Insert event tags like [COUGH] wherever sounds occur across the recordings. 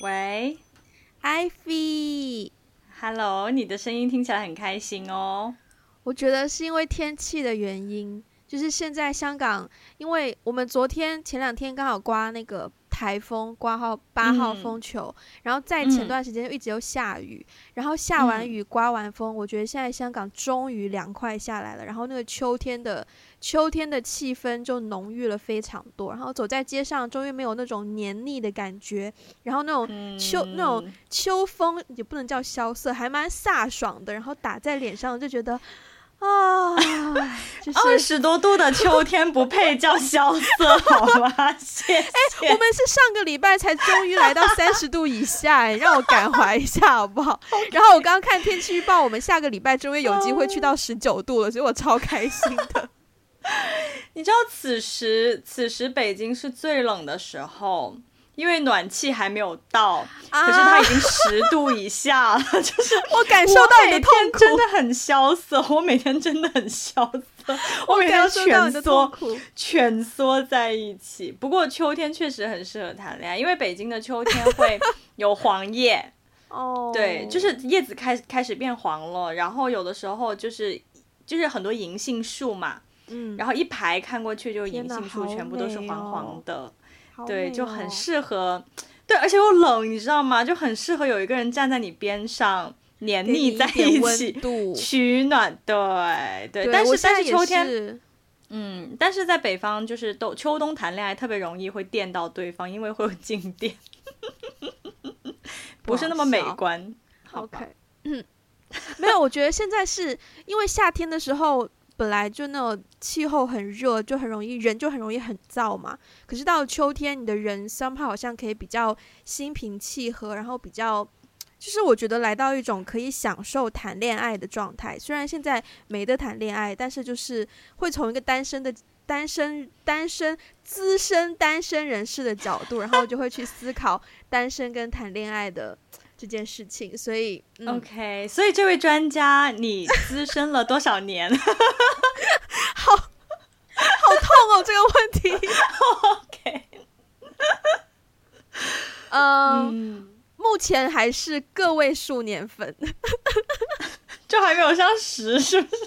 喂，Ivy，Hello，你的声音听起来很开心哦。我觉得是因为天气的原因，就是现在香港，因为我们昨天前两天刚好刮那个。台风刮号八号风球，嗯，然后在前段时间就一直又下雨，嗯，然后下完雨刮完风，我觉得现在香港终于凉快下来了，然后那个秋天的秋天的气氛就浓郁了非常多，然后走在街上终于没有那种黏腻的感觉，然后那种秋，嗯，那种秋风也不能叫萧瑟，还蛮飒爽的，然后打在脸上就觉得。啊，就是二十多度的秋天不配叫萧瑟，好吗？谢谢。哎、欸，我们是上个礼拜才终于来到三十度以下，哎，让我感怀一下好不好.然后我刚刚看天气预报，我们下个礼拜终于有机会去到十九度了，所以我超开心的。[LAUGHS] 你知道此时此时北京是最冷的时候。因为暖气还没有到，啊、可是它已经十度以下了，[LAUGHS] 就是我感受到你的痛苦，真的很萧瑟。我每天真的很萧瑟，我每天蜷缩蜷缩在一起。不过秋天确实很适合谈恋爱，因为北京的秋天会 [LAUGHS] 有黄叶哦，对，就是叶子开开始变黄了，然后有的时候就是就是很多银杏树嘛，嗯，然后一排看过去就银杏树全部都是黄黄的。对，就很适合，对，而且又冷，你知道吗？就很适合有一个人站在你边上，黏腻在一起，取暖。对对，对，但是但是秋天，嗯，但是在北方就是都秋冬谈恋爱特别容易会电到对方，因为会有静电，不是那么美观。OK，嗯，[LAUGHS] 没有，我觉得现在是因为夏天的时候。本来就那种气候很热，就很容易人就很容易很燥嘛。可是到秋天，你的人 somehow 好像可以比较心平气和，然后比较就是我觉得来到一种可以享受谈恋爱的状态。虽然现在没得谈恋爱，但是就是会从一个单身的单身单身资深单身人士的角度，然后就会去思考单身跟谈恋爱的。这件事情，所以、嗯、OK，所以这位专家，你资深了多少年？[LAUGHS] 好好痛哦，这个问题。OK，呃、[LAUGHS] 嗯，目前还是个位数年份，[LAUGHS] 就还没有上十，是不是？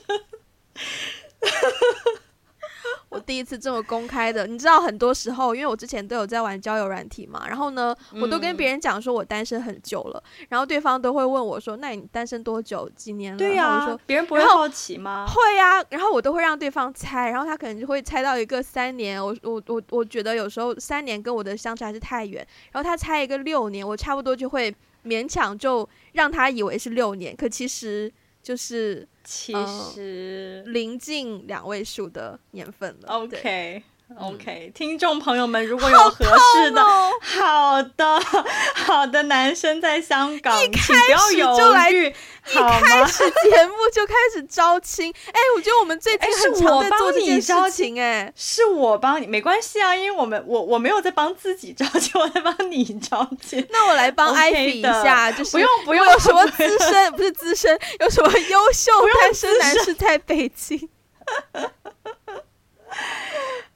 我第一次这么公开的，你知道，很多时候，因为我之前都有在玩交友软体嘛，然后呢，我都跟别人讲说我单身很久了，嗯，然后对方都会问我说：“那你单身多久？几年了？”对呀，啊，别人不会好奇吗？会呀，啊，然后我都会让对方猜，然后他可能就会猜到一个三年，我我我我觉得有时候三年跟我的相差还是太远，然后他猜一个六年，我差不多就会勉强就让他以为是六年，可其实就是。其实临、呃、近两位数的年份了。OK。OK，、嗯、听众朋友们，如果有合适的好、哦、好的 [LAUGHS] 好的男生在香港，请不要犹豫，一开始节目就开始招亲。[LAUGHS] 哎、欸，我觉得我们最近很常在做这件事情、欸。哎，是我帮你，没关系啊，因为我们我我没有在帮自己招亲，我在帮你招亲。[LAUGHS] 那我来帮艾比一下，就是不用不用，有什么资深不是资深，有什么优秀单身男士在北京？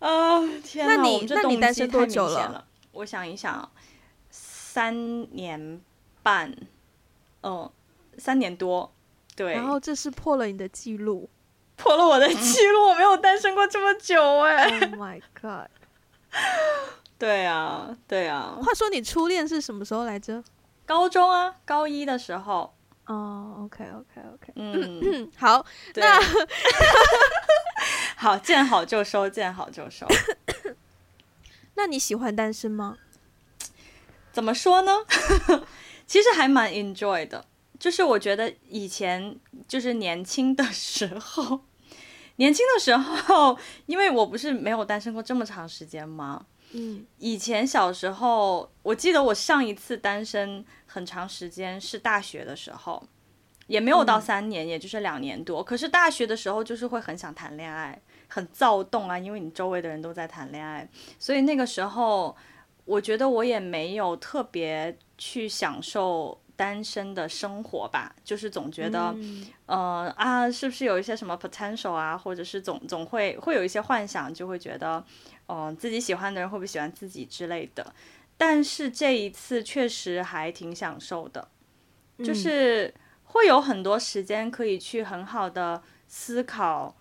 哦天哪！那你那你单身多久了？我想一想，三年半，嗯、呃，三年多，对。然后这是破了你的记录，破了我的记录，[LAUGHS] 我没有单身过这么久哎。Oh my god！[LAUGHS] 对啊，对啊。话说你初恋是什么时候来着？高中啊，高一的时候。哦、okay. 嗯，[CLEARS THROAT] 好，那 [LAUGHS] 好，见好就收，见好就收。那你喜欢单身吗？怎么说呢？[LAUGHS] 其实还蛮 enjoy 的，就是我觉得以前就是年轻的时候，年轻的时候，因为我不是没有单身过这么长时间吗？嗯，以前小时候，我记得我上一次单身。很长时间是大学的时候，也没有到三年，嗯、也就是两年多。可是大学的时候就是会很想谈恋爱，很躁动啊，因为你周围的人都在谈恋爱，所以那个时候我觉得我也没有特别去享受单身的生活吧，就是总觉得，嗯、呃啊，是不是有一些什么 potential 啊，或者是总总会会有一些幻想，就会觉得，嗯、呃，自己喜欢的人会不会喜欢自己之类的。但是这一次确实还挺享受的，就是会有很多时间可以去很好的思考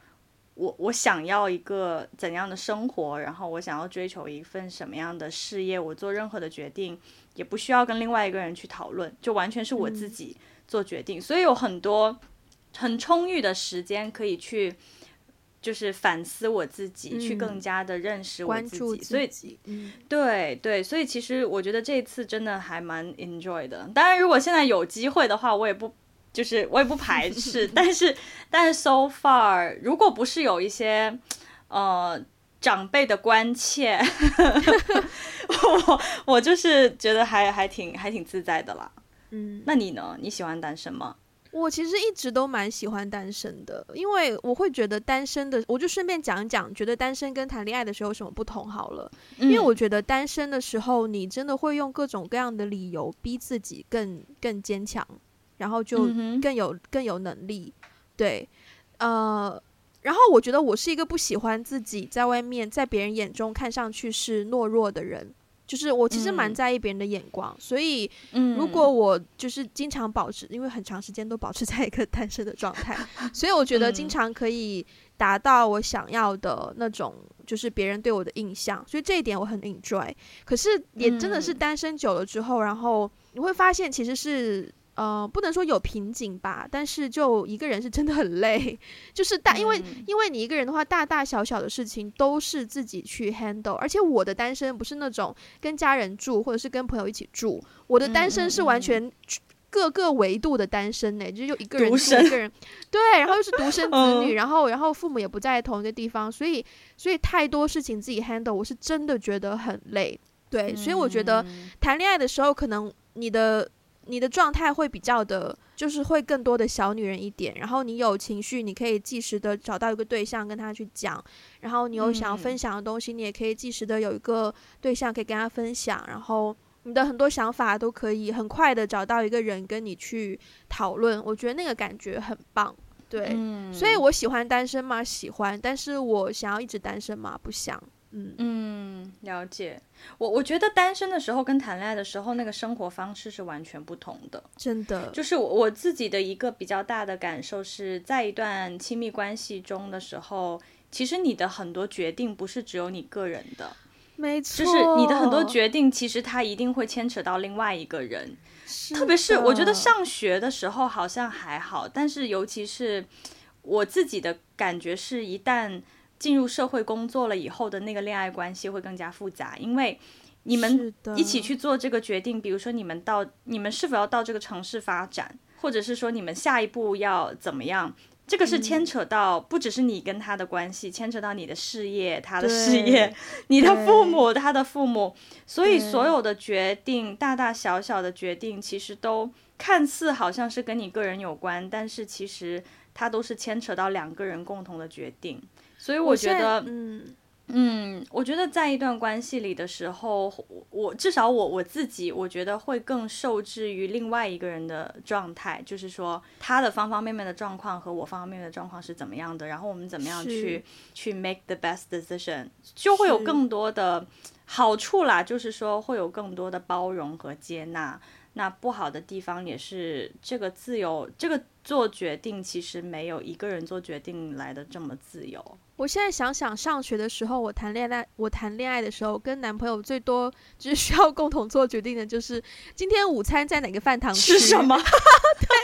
我，我我想要一个怎样的生活，然后我想要追求一份什么样的事业，我做任何的决定也不需要跟另外一个人去讨论，就完全是我自己做决定，所以有很多很充裕的时间可以去。就是反思我自己，嗯、去更加的认识我自己，自己所以，嗯、对对，所以其实我觉得这次真的还蛮 enjoy 的。当然，如果现在有机会的话，我也不就是我也不排斥，但是但是 so far，如果不是有一些呃长辈的关切，[LAUGHS] 我我就是觉得还还挺还挺自在的啦。嗯，那你呢？你喜欢单身吗？我其实一直都蛮喜欢单身的，因为我会觉得单身的，我就顺便讲一讲，觉得单身跟谈恋爱的时候有什么不同好了。因为我觉得单身的时候，你真的会用各种各样的理由逼自己更更坚强，然后就更有更有能力。对，呃，然后我觉得我是一个不喜欢自己在外面在别人眼中看上去是懦弱的人。就是我其实蛮在意别人的眼光，嗯、所以如果我就是经常保持，因为很长时间都保持在一个 [LAUGHS] 单身的状态，所以我觉得经常可以达到我想要的那种，就是别人对我的印象，所以这一点我很 enjoy。可是也真的是单身久了之后，然后你会发现其实是。呃，不能说有瓶颈吧，但是就一个人是真的很累，[LAUGHS] 就是大，因为因为你一个人的话，大大小小的事情都是自己去 handle，而且我的单身不是那种跟家人住或者是跟朋友一起住，我的单身是完全各个维度的单身呢，就是一个人住一个人，对，然后又是独生子女，然后然后父母也不在同一个地方，所以所以太多事情自己 handle，我是真的觉得很累，对，所以我觉得谈恋爱的时候，可能你的。你的状态会比较的，就是会更多的小女人一点。然后你有情绪，你可以及时的找到一个对象跟他去讲。然后你有想要分享的东西，你也可以及时的有一个对象可以跟他分享。然后你的很多想法都可以很快的找到一个人跟你去讨论。我觉得那个感觉很棒，对。嗯，所以我喜欢单身吗？喜欢。但是我想要一直单身吗？不想。嗯嗯，了解。我我觉得单身的时候跟谈恋爱的时候那个生活方式是完全不同的，真的。就是我我自己的一个比较大的感受是在一段亲密关系中的时候，其实你的很多决定不是只有你个人的，没错。就是你的很多决定其实它一定会牵扯到另外一个人，特别是我觉得上学的时候好像还好，但是尤其是我自己的感觉是一旦。进入社会工作了以后的那个恋爱关系会更加复杂，因为你们一起去做这个决定，比如说你们到你们是否要到这个城市发展，或者是说你们下一步要怎么样，这个是牵扯到不只是你跟他的关系，牵扯到你的事业、他的事业、[LAUGHS] 你的父母、他的父母，所以所有的决定，大大小小的决定，其实都看似好像是跟你个人有关，但是其实它都是牵扯到两个人共同的决定。所以我觉得，嗯嗯，我觉得在一段关系里的时候，我至少我我自己，我觉得会更受制于另外一个人的状态，就是说他的方方面面的状况和我方方面面的状况是怎么样的，然后我们怎么样去去 make the best decision，就会有更多的好处啦，就是说会有更多的包容和接纳。那不好的地方也是这个自由，这个做决定其实没有一个人做决定来的这么自由。我现在想想，上学的时候，我谈恋爱，我谈恋爱的时候，跟男朋友最多就是需要共同做决定的，就是今天午餐在哪个饭堂吃，吃什么，[LAUGHS] 对，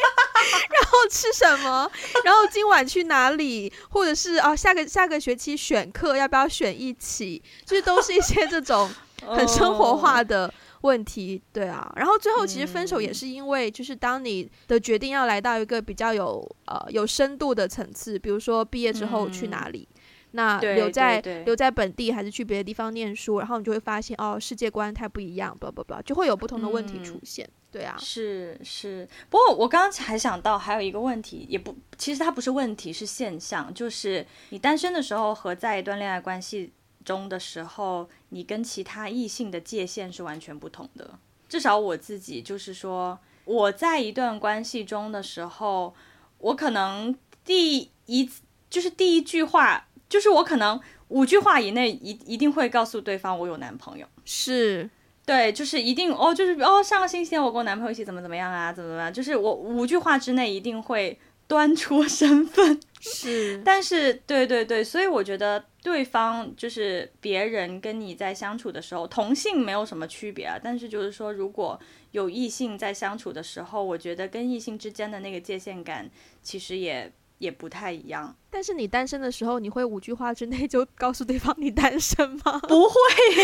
然后吃什么，然后今晚去哪里，或者是哦，下个下个学期选课要不要选一起，就是都是一些这种很生活化的问题，对啊。然后最后其实分手也是因为，就是当你的决定要来到一个比较有呃有深度的层次，比如说毕业之后去哪里。那留在留在本地还是去别的地方念书，然后你就会发现哦，世界观太不一样，不不不，就会有不同的问题出现。嗯、对啊，是是。不过我刚刚还想到还有一个问题，也不，其实它不是问题，是现象，就是你单身的时候和在一段恋爱关系中的时候，你跟其他异性的界限是完全不同的。至少我自己就是说，我在一段关系中的时候，我可能第一就是第一句话。就是我可能五句话以内一一定会告诉对方我有男朋友，是，对，就是一定哦，就是哦，上个星期天我跟我男朋友一起怎么怎么样啊，怎么怎么样，就是我五句话之内一定会端出身份。是，但是对对对，所以我觉得对方就是别人跟你在相处的时候，同性没有什么区别啊。但是就是说，如果有异性在相处的时候，我觉得跟异性之间的那个界限感其实也。也不太一样，但是你单身的时候，你会五句话之内就告诉对方你单身吗？不会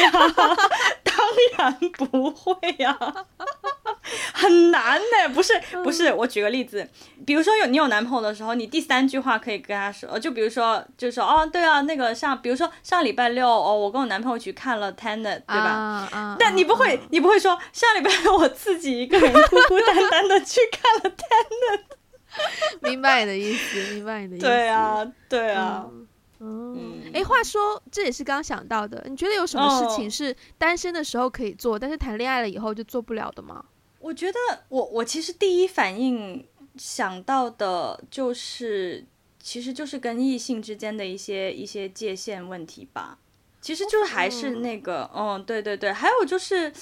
呀，[LAUGHS] 当然不会呀，很难呢。不是不是，我举个例子，比如说有你有男朋友的时候，你第三句话可以跟他说，就比如说就说哦，对啊，那个上，比如说上礼拜六哦，我跟我男朋友去看了 Tenet，对吧？啊啊、但你不会，啊、你不会说上礼拜六我自己一个人孤孤单单的去看了 Tenet。明白你的意思，明白你的意思。对啊，对啊。嗯，哎、嗯，话说，这也是刚刚想到的。你觉得有什么事情是单身的时候可以做，哦、但是谈恋爱了以后就做不了的吗？我觉得我，我我其实第一反应想到的就是，其实就是跟异性之间的一些一些界限问题吧。其实就是还是那个，嗯，嗯，对对对。还有就是，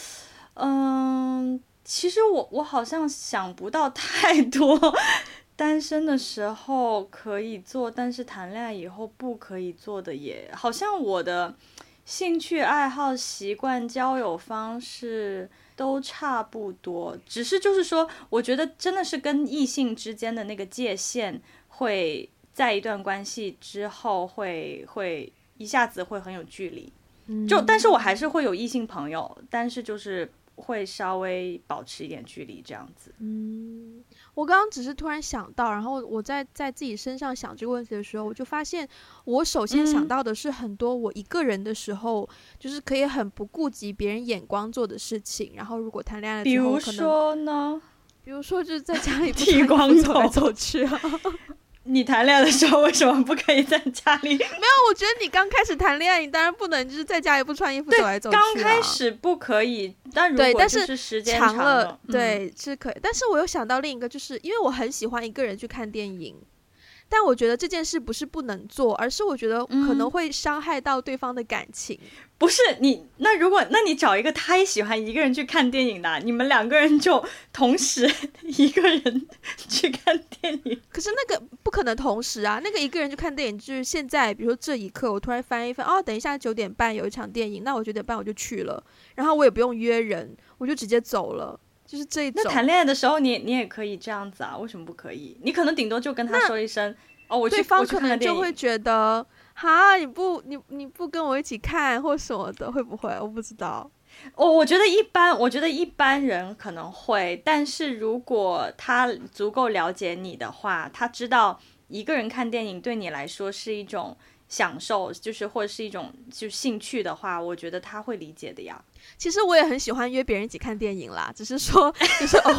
嗯，其实我我好像想不到太多。[LAUGHS] 单身的时候可以做，但是谈恋爱以后不可以做的也，好像我的兴趣爱好、习惯、交友方式都差不多，只是就是说，我觉得真的是跟异性之间的那个界限，会在一段关系之后会会一下子会很有距离，就但是我还是会有异性朋友，但是就是会稍微保持一点距离这样子。嗯。我刚刚只是突然想到，然后我在在自己身上想这个问题的时候，我就发现，我首先想到的是很多我一个人的时候，嗯、就是可以很不顾及别人眼光做的事情。然后如果谈恋爱的时候，比如说呢？比如说就是在家里剃光头走来走去啊。[LAUGHS] 你谈恋爱的时候为什么不可以在家里？没有，我觉得你刚开始谈恋爱，你当然不能就是在家里不穿衣服走来走去。刚开始不可以，但如果就是时间长了，长了对，是可以。但是我又想到另一个，就是因为我很喜欢一个人去看电影。但我觉得这件事不是不能做，而是我觉得可能会伤害到对方的感情。嗯、不是你，那如果那你找一个他也喜欢一个人去看电影的，你们两个人就同时 [LAUGHS] 一个人 [LAUGHS] 去看电影。可是那个不可能同时啊，那个一个人去看电影就是现在，比如说这一刻我突然翻一翻，哦，等一下九点半有一场电影，那我九点半我就去了，然后我也不用约人，我就直接走了。就是这一种。那谈恋爱的时候你，你你也可以这样子啊？为什么不可以？你可能顶多就跟他说一声哦，我去，对方可能就会觉得，哈，你不，你你不跟我一起看或什么的，会不会？我不知道。我我觉得一般，我觉得一般人可能会，但是如果他足够了解你的话，他知道一个人看电影对你来说是一种享受，就是或者是一种就兴趣的话，我觉得他会理解的呀。其实我也很喜欢约别人一起看电影啦，只是说就是偶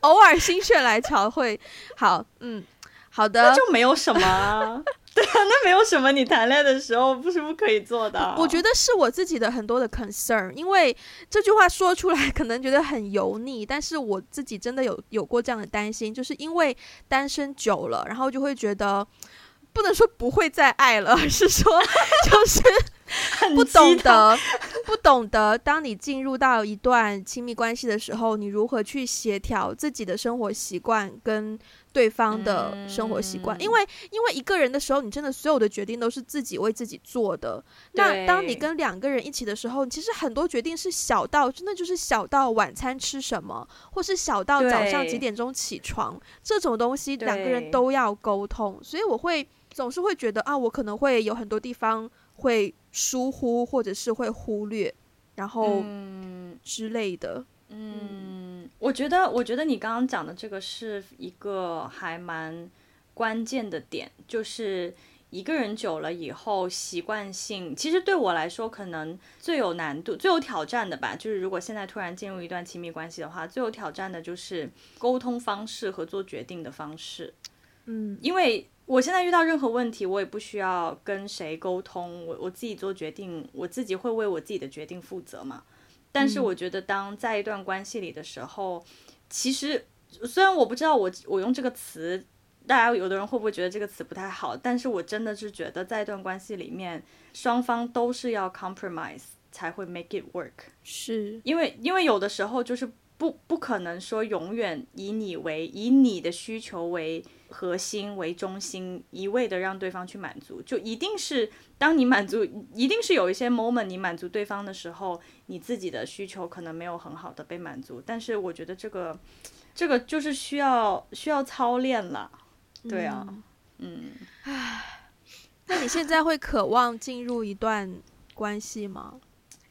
[LAUGHS] 偶尔心血来潮会好，嗯，好的，那就没有什么，[LAUGHS] 对啊，那没有什么，你谈恋爱的时候不是不可以做的啊。我觉得是我自己的很多的 concern，因为这句话说出来 [LAUGHS] 可能觉得很油腻，但是我自己真的有有过这样的担心，就是因为单身久了，然后就会觉得。不能说不会再爱了，而 [LAUGHS] 是说 [LAUGHS] 就是不懂得，不懂得。当你进入到一段亲密关系的时候，你如何去协调自己的生活习惯跟对方的生活习惯？因为因为一个人的时候，你真的所有的决定都是自己为自己做的。那当你跟两个人一起的时候，其实很多决定是小到真的就是小到晚餐吃什么，或是小到早上几点钟起床这种东西，两个人都要沟通。所以我会。总是会觉得啊，我可能会有很多地方会疏忽，或者是会忽略，然后之类的。嗯，嗯，我觉得，我觉得你刚刚讲的这个是一个还蛮关键的点，就是一个人久了以后，习惯性，其实对我来说，可能最有难度、最有挑战的吧，就是如果现在突然进入一段亲密关系的话，最有挑战的就是沟通方式和做决定的方式。嗯，因为。我现在遇到任何问题，我也不需要跟谁沟通，我我自己做决定，我自己会为我自己的决定负责嘛。但是我觉得，当在一段关系里的时候，嗯、其实虽然我不知道我我用这个词，大家有的人会不会觉得这个词不太好？但是我真的是觉得，在一段关系里面，双方都是要 compromise。才会 make it work。是因为因为有的时候就是不不可能说永远以你为以你的需求为核心为中心，一味的让对方去满足，就一定是当你满足，一定是有一些 moment 你满足对方的时候，你自己的需求可能没有很好的被满足。但是我觉得这个这个就是需要需要操练了，对啊，嗯，唉。那你现在会渴望进入一段关系吗？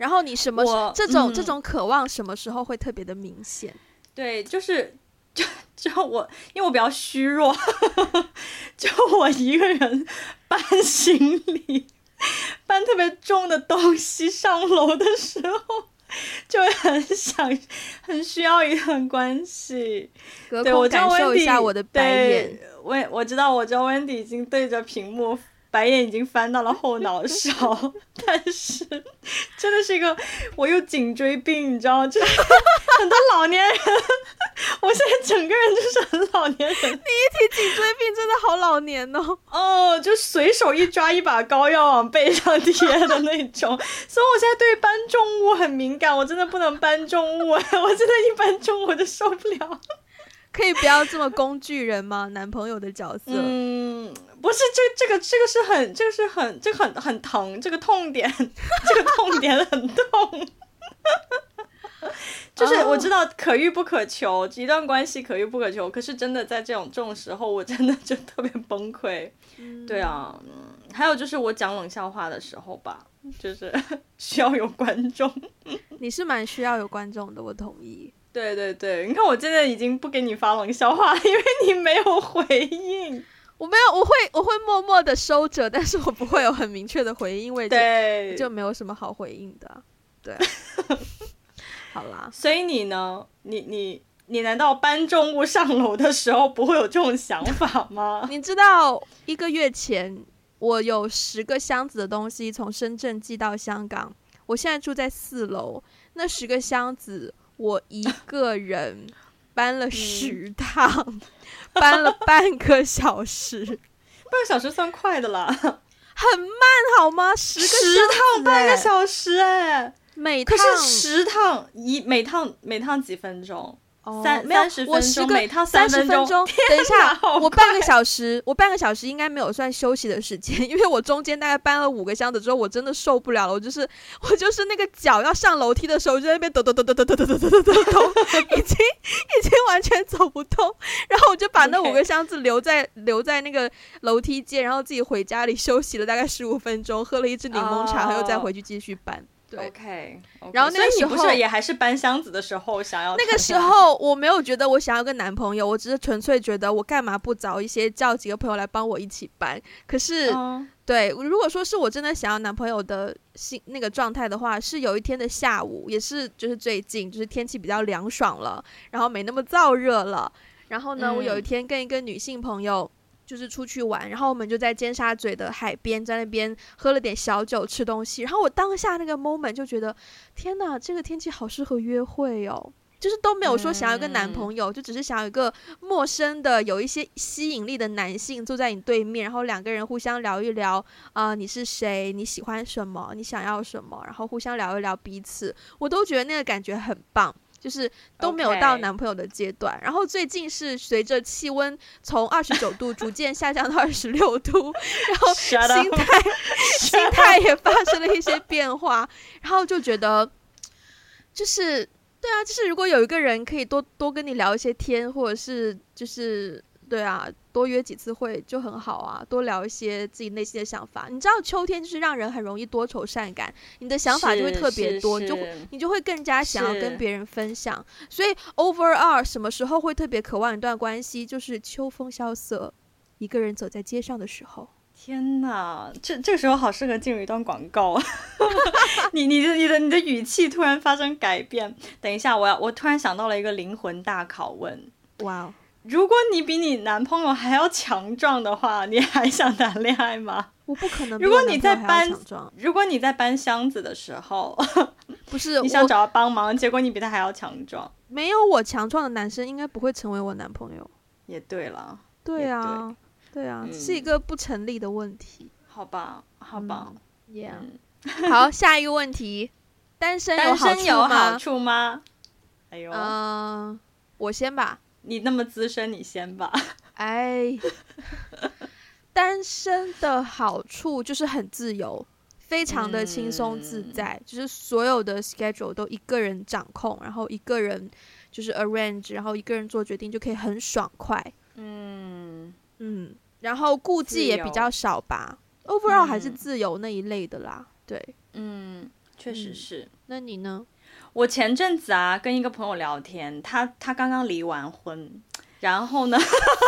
然后你什么这种、嗯、这种渴望什么时候会特别的明显？对，就是就就我，因为我比较虚弱，[LAUGHS] 就我一个人搬行李，搬特别重的东西上楼的时候，就会很想很需要一段关系。对，我感受一下我的白眼。我我知道，我知道温迪已经对着屏幕。白眼已经翻到了后脑勺，但是真的是一个，我有颈椎病，你知道吗？就是很多老年人，我现在整个人就是很老年人。你一提颈椎病，真的好老年哦。哦，就随手一抓一把膏药往背上贴的那种。所以我现在对搬重物很敏感，我真的不能搬重物，我真的一搬重物我就受不了。可以不要这么工具人吗？男朋友的角色？嗯，不是，这这个这个是很，这个是很，这个很很疼，这个痛点，[LAUGHS] 这个痛点很痛。[LAUGHS] 就是我知道可遇不可求，oh. 一段关系可遇不可求，可是真的在这种这种时候，我真的就特别崩溃。嗯、对啊，还有就是我讲冷笑话的时候吧，[LAUGHS] 就是需要有观众。你是蛮需要有观众的，我同意。对对对，你看我现在已经不给你发冷笑话了，因为你没有回应。我没有，我会我会默默的收着，但是我不会有很明确的回应，因为对就没有什么好回应的。对，[LAUGHS] 好啦。所以你呢？你你你难道搬重物上楼的时候不会有这种想法吗？你知道一个月前我有十个箱子的东西从深圳寄到香港，我现在住在四楼，那十个箱子。我一个人搬了十趟，嗯、搬了半个小时，半个小时算快的了，很慢好吗？十个十趟半个小时哎，每趟。可是十趟一每趟每趟几分钟？三、oh, 三十分钟，每套三十分钟。[LAUGHS] 等一下，我半个小时，我半个小时应该没有算休息的时间，[LAUGHS] 因为我中间大概搬了五个箱子之后，我真的受不了了。我就是我就是那个脚要上楼梯的时候，就在那边抖抖抖抖抖抖抖抖抖抖抖，已经已经完全走不动。然后我就把那五个箱子留在留在那个楼梯间，然后自己回家里休息了大概十五分钟，喝了一支柠檬茶，然后再回去继续搬。对 OK，, okay. 然后那个时候也还是搬箱子的时候想要？那个时候我没有觉得我想要个男朋友，我只是纯粹觉得我干嘛不找一些叫几个朋友来帮我一起搬？可是，uh. 对，如果说是我真的想要男朋友的心那个状态的话，是有一天的下午，也是就是最近就是天气比较凉爽了，然后没那么燥热了，然后呢，嗯、我有一天跟一个女性朋友。就是出去玩，然后我们就在尖沙咀的海边，在那边喝了点小酒，吃东西。然后我当下那个 moment 就觉得，天哪，这个天气好适合约会哦！就是都没有说想要一个男朋友，嗯、就只是想要一个陌生的、有一些吸引力的男性坐在你对面，然后两个人互相聊一聊啊、呃，你是谁？你喜欢什么？你想要什么？然后互相聊一聊彼此，我都觉得那个感觉很棒。就是都没有到男朋友的阶段.然后最近是随着气温从二十九度逐渐下降到二十六度，[LAUGHS] 然后心态 [LAUGHS] 心态也发生了一些变化，然后就觉得就是对啊，就是如果有一个人可以多多跟你聊一些天，或者是就是。对啊，多约几次会就很好啊，多聊一些自己内心的想法。你知道秋天就是让人很容易多愁善感，你的想法就会特别多，你就你就会更加想要跟别人分享。所以 overall 什么时候会特别渴望一段关系？就是秋风萧瑟，一个人走在街上的时候。天哪，这这个时候好适合进入一段广告 [LAUGHS] 啊！你你的你的你的语气突然发生改变。等一下，我要我突然想到了一个灵魂大拷问。哇哦！如果你比你男朋友还要强壮的话，你还想谈恋爱吗？我不可能。如果你在搬，如果你在搬箱子的时候，[LAUGHS] 不是 [LAUGHS] 你想找他帮忙，结果你比他还要强壮，没有我强壮的男生应该不会成为我男朋友。也对了，对啊，对，对啊，嗯，是一个不成立的问题。好吧，好吧，嗯，Yeah，好，下一个问题。单身单身有好处吗？哎呦，嗯、呃，我先吧。你那么资深，你先吧。[LAUGHS] 哎，单身的好处就是很自由，非常的轻松自在，嗯、就是所有的 schedule 都一个人掌控，然后一个人就是 arrange，然后一个人做决定就可以很爽快。嗯嗯，然后顾忌也比较少吧。Overall 还是自由那一类的啦。对，嗯，确实是、嗯。那你呢？我前阵子啊，跟一个朋友聊天，他他刚刚离完婚，然后呢，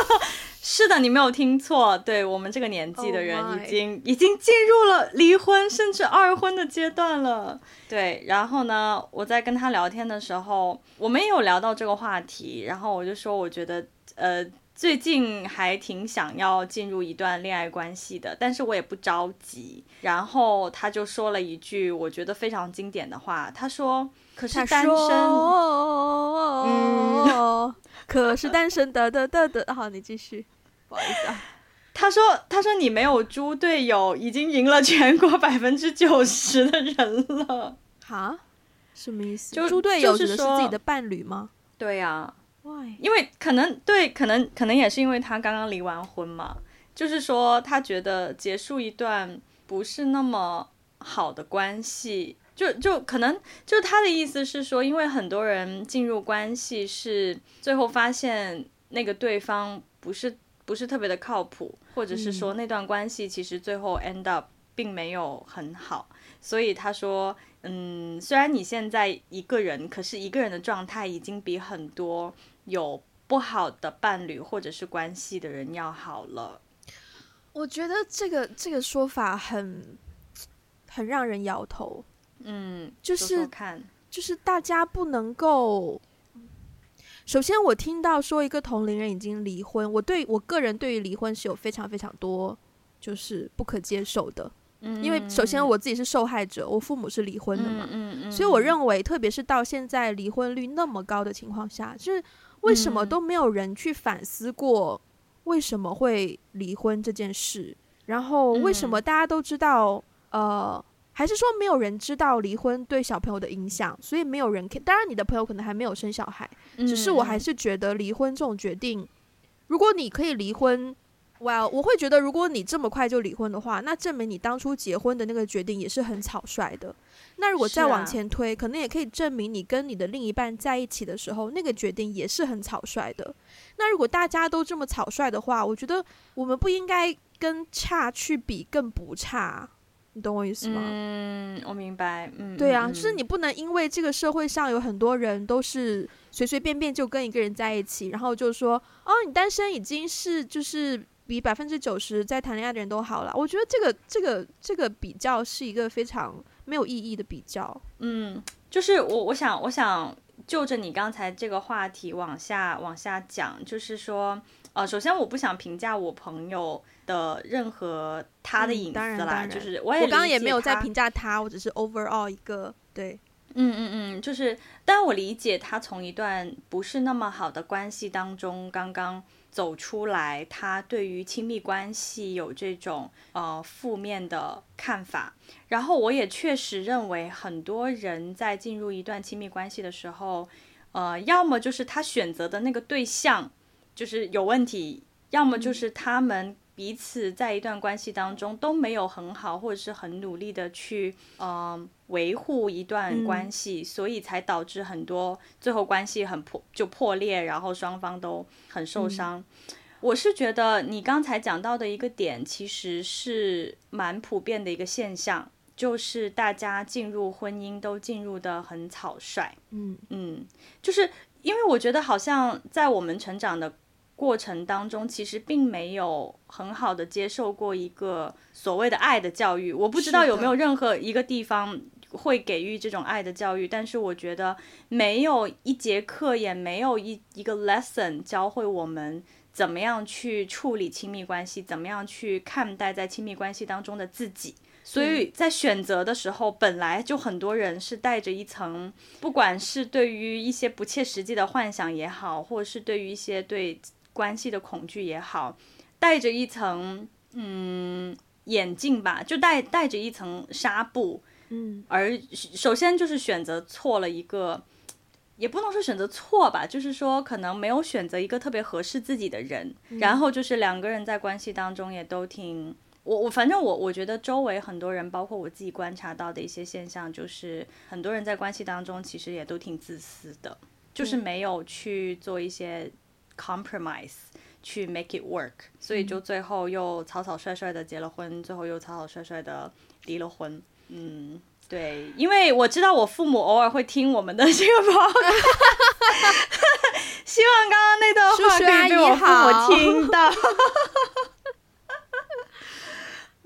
[LAUGHS] 是的，你没有听错，对，我们这个年纪的人已经、oh、已经进入了离婚甚至二婚的阶段了。对，然后呢，我在跟他聊天的时候，我们也有聊到这个话题，然后我就说，我觉得呃。最近还挺想要进入一段恋爱关系的，但是我也不着急。然后他就说了一句我觉得非常经典的话，他说：“ [LAUGHS] 可是单身，嗯，可是单身的的的的。”好，你继续，不好意思啊。他说：“他说你没有猪队友，已经赢了全国百分之九十的人了。”哈？什么意思？就猪队友指的是自己的伴侣吗？对呀、啊。因为可能对，可能可能也是因为他刚刚离完婚嘛，就是说他觉得结束一段不是那么好的关系，就就可能就他的意思是说，因为很多人进入关系是最后发现那个对方不是不是特别的靠谱，或者是说那段关系其实最后 end up 并没有很好，所以他说，嗯，虽然你现在一个人，可是一个人的状态已经比很多。有不好的伴侣或者是关系的人要好了，我觉得这个这个说法很很让人摇头。嗯，就是看，就是大家不能够。首先，我听到说一个同龄人已经离婚，我对我个人对于离婚是有非常非常多就是不可接受的。因为首先我自己是受害者，我父母是离婚的嘛，嗯嗯嗯，所以我认为，特别是到现在离婚率那么高的情况下，就是。为什么都没有人去反思过为什么会离婚这件事？然后为什么大家都知道？呃，还是说没有人知道离婚对小朋友的影响？所以没有人。当然，你的朋友可能还没有生小孩，只是我还是觉得离婚这种决定，如果你可以离婚。Well，我会觉得，如果你这么快就离婚的话，那证明你当初结婚的那个决定也是很草率的。那如果再往前推，啊、可能也可以证明你跟你的另一半在一起的时候，那个决定也是很草率的。那如果大家都这么草率的话，我觉得我们不应该跟差去比更不差。你懂我意思吗？嗯，我明白。嗯，对啊，嗯、就是你不能因为这个社会上有很多人都是随随便便就跟一个人在一起，然后就说哦，你单身已经是就是。比百分之九十在谈恋爱的人都好了，我觉得这个这个这个比较是一个非常没有意义的比较。嗯，就是我我想我想就着你刚才这个话题往下往下讲，就是说，呃，首先我不想评价我朋友的任何他的隐私啦，嗯、就是我也我刚刚也没有在评价他，我只是 overall 一个对，嗯嗯嗯，就是，但我理解他从一段不是那么好的关系当中刚刚。走出来，他对于亲密关系有这种呃负面的看法。然后我也确实认为，很多人在进入一段亲密关系的时候，呃，要么就是他选择的那个对象就是有问题，要么就是他们。彼此在一段关系当中都没有很好，或者是很努力的去，嗯、呃，维护一段关系，嗯、所以才导致很多最后关系很破就破裂，然后双方都很受伤。嗯、我是觉得你刚才讲到的一个点，其实是蛮普遍的一个现象，就是大家进入婚姻都进入的很草率。嗯嗯，就是因为我觉得好像在我们成长的。过程当中，其实并没有很好的接受过一个所谓的爱的教育。我不知道有没有任何一个地方会给予这种爱的教育，是。但是我觉得没有一节课，也没有一一个 lesson 教会我们怎么样去处理亲密关系，怎么样去看待在亲密关系当中的自己。所以在选择的时候，本来就很多人是带着一层，不管是对于一些不切实际的幻想也好，或者是对于一些对。关系的恐惧也好，带着一层嗯眼镜吧，就带带着一层纱布嗯，而首先就是选择错了一个，也不能说选择错吧，就是说可能没有选择一个特别合适自己的人，嗯、然后就是两个人在关系当中也都挺，我我反正我我觉得周围很多人，包括我自己观察到的一些现象，就是很多人在关系当中其实也都挺自私的，就是没有去做一些 compromise。去 make it work，所以就最后又草草率率的结了婚，嗯、最后又草草率率的离了婚。嗯，对，因为我知道我父母偶尔会听我们的这个 podcast [LAUGHS] 希望刚刚那段话可以被我父母听到。